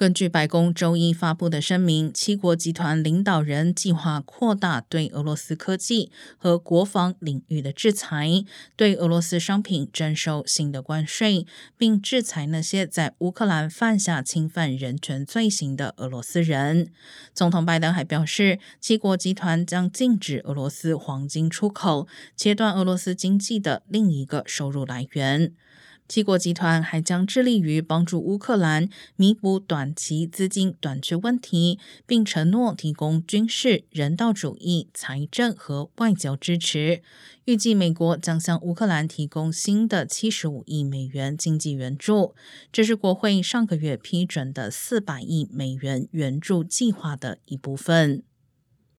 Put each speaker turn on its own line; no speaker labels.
根据白宫周一发布的声明，七国集团领导人计划扩大对俄罗斯科技和国防领域的制裁，对俄罗斯商品征收新的关税，并制裁那些在乌克兰犯下侵犯人权罪行的俄罗斯人。总统拜登还表示，七国集团将禁止俄罗斯黄金出口，切断俄罗斯经济的另一个收入来源。七国集团还将致力于帮助乌克兰弥补短期资金短缺问题，并承诺提供军事、人道主义、财政和外交支持。预计美国将向乌克兰提供新的七十五亿美元经济援助，这是国会上个月批准的四百亿美元援助计划的一部分。